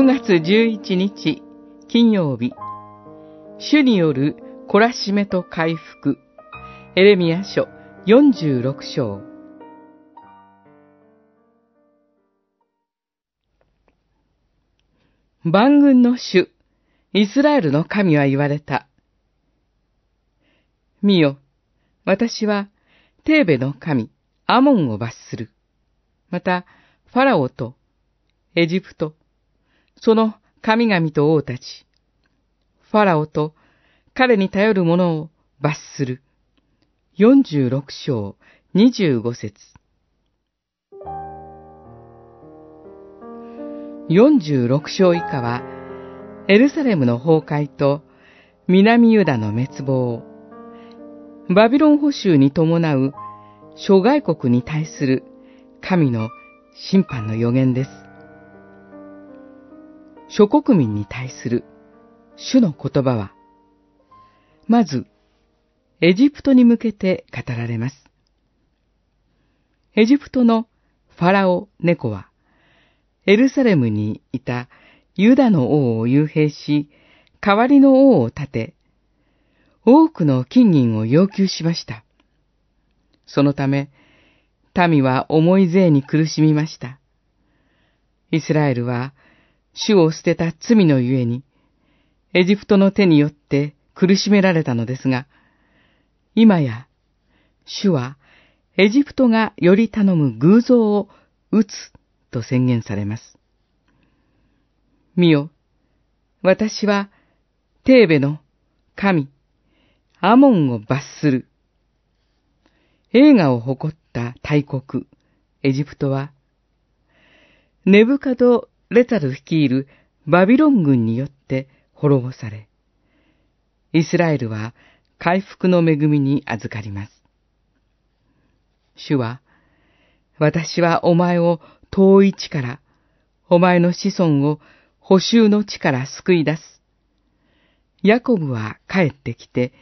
9月11日金曜日、主による懲らしめと回復、エレミア書46章。万軍の主、イスラエルの神は言われた。見よ、私は、テーベの神、アモンを罰する。また、ファラオと、エジプト、その神々と王たち、ファラオと彼に頼る者を罰する。46章25節46章以下は、エルサレムの崩壊と南ユダの滅亡、バビロン捕囚に伴う諸外国に対する神の審判の予言です。諸国民に対する主の言葉は、まず、エジプトに向けて語られます。エジプトのファラオ猫は、エルサレムにいたユダの王を幽閉し、代わりの王を立て、多くの金銀を要求しました。そのため、民は重い税に苦しみました。イスラエルは、主を捨てた罪のゆえに、エジプトの手によって苦しめられたのですが、今や、主は、エジプトがより頼む偶像を打つと宣言されます。見よ、私は、テーベの神、アモンを罰する。映画を誇った大国、エジプトは、ネブカド・レタル率いるバビロン軍によって滅ぼされ、イスラエルは回復の恵みに預かります。主は、私はお前を遠い地から、お前の子孫を補修の地から救い出す。ヤコブは帰ってきて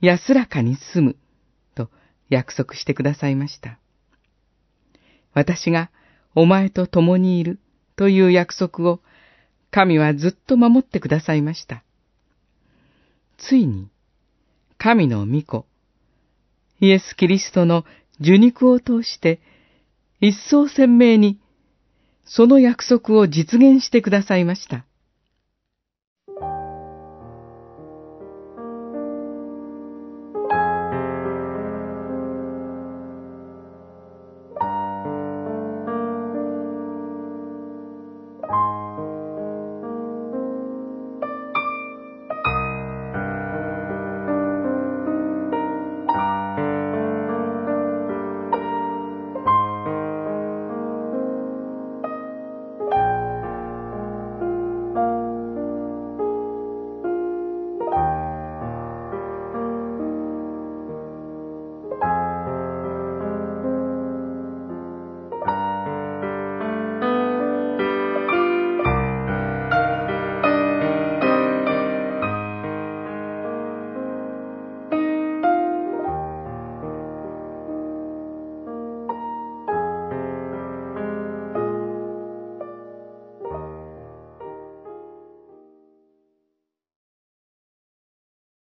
安らかに住む、と約束してくださいました。私がお前と共にいるという約束を神はずっと守ってくださいました。ついに、神の御子、イエス・キリストの受肉を通して、一層鮮明に、その約束を実現してくださいました。